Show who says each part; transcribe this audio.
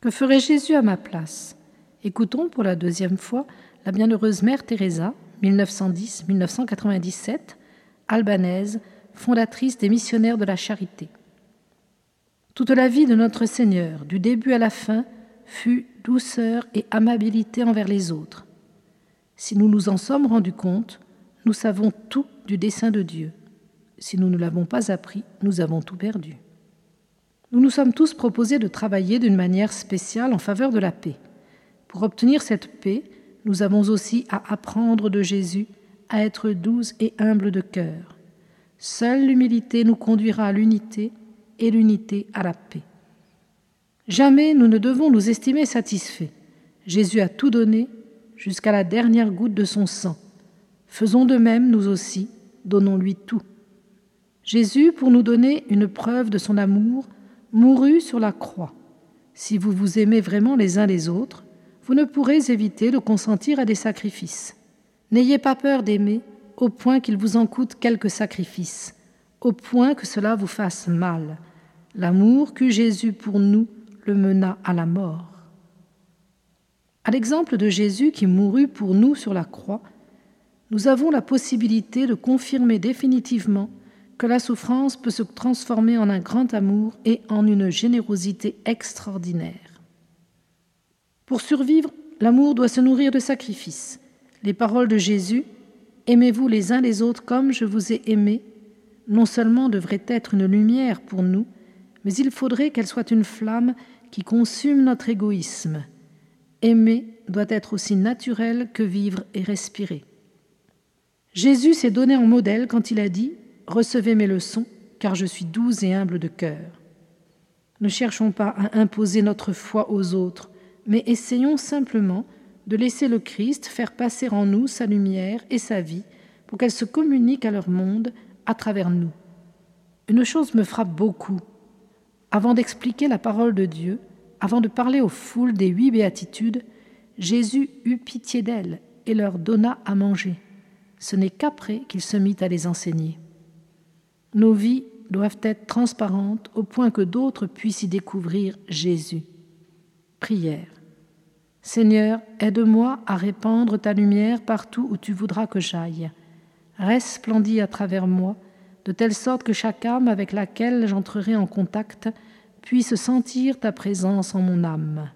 Speaker 1: Que ferait Jésus à ma place? Écoutons pour la deuxième fois la bienheureuse mère Teresa, 1910-1997, albanaise, fondatrice des missionnaires de la charité. Toute la vie de notre Seigneur, du début à la fin, fut douceur et amabilité envers les autres. Si nous nous en sommes rendus compte, nous savons tout du dessein de Dieu. Si nous ne l'avons pas appris, nous avons tout perdu. Nous nous sommes tous proposés de travailler d'une manière spéciale en faveur de la paix. Pour obtenir cette paix, nous avons aussi à apprendre de Jésus à être doux et humble de cœur. Seule l'humilité nous conduira à l'unité et l'unité à la paix. Jamais nous ne devons nous estimer satisfaits. Jésus a tout donné jusqu'à la dernière goutte de son sang. Faisons de même, nous aussi, donnons-lui tout. Jésus, pour nous donner une preuve de son amour, mourut sur la croix. Si vous vous aimez vraiment les uns les autres, vous ne pourrez éviter de consentir à des sacrifices. N'ayez pas peur d'aimer au point qu'il vous en coûte quelques sacrifices, au point que cela vous fasse mal. L'amour qu'eut Jésus pour nous le mena à la mort. À l'exemple de Jésus qui mourut pour nous sur la croix, nous avons la possibilité de confirmer définitivement que la souffrance peut se transformer en un grand amour et en une générosité extraordinaire. Pour survivre, l'amour doit se nourrir de sacrifices. Les paroles de Jésus Aimez-vous les uns les autres comme je vous ai aimé non seulement devrait être une lumière pour nous, mais il faudrait qu'elle soit une flamme qui consume notre égoïsme. Aimer doit être aussi naturel que vivre et respirer. Jésus s'est donné en modèle quand il a dit Recevez mes leçons, car je suis doux et humble de cœur. Ne cherchons pas à imposer notre foi aux autres, mais essayons simplement de laisser le Christ faire passer en nous sa lumière et sa vie pour qu'elle se communique à leur monde à travers nous. Une chose me frappe beaucoup. Avant d'expliquer la parole de Dieu, avant de parler aux foules des huit béatitudes, Jésus eut pitié d'elles et leur donna à manger. Ce n'est qu'après qu'il se mit à les enseigner. Nos vies doivent être transparentes au point que d'autres puissent y découvrir Jésus. Prière. Seigneur, aide-moi à répandre ta lumière partout où tu voudras que j'aille. Resplendis à travers moi, de telle sorte que chaque âme avec laquelle j'entrerai en contact puisse sentir ta présence en mon âme.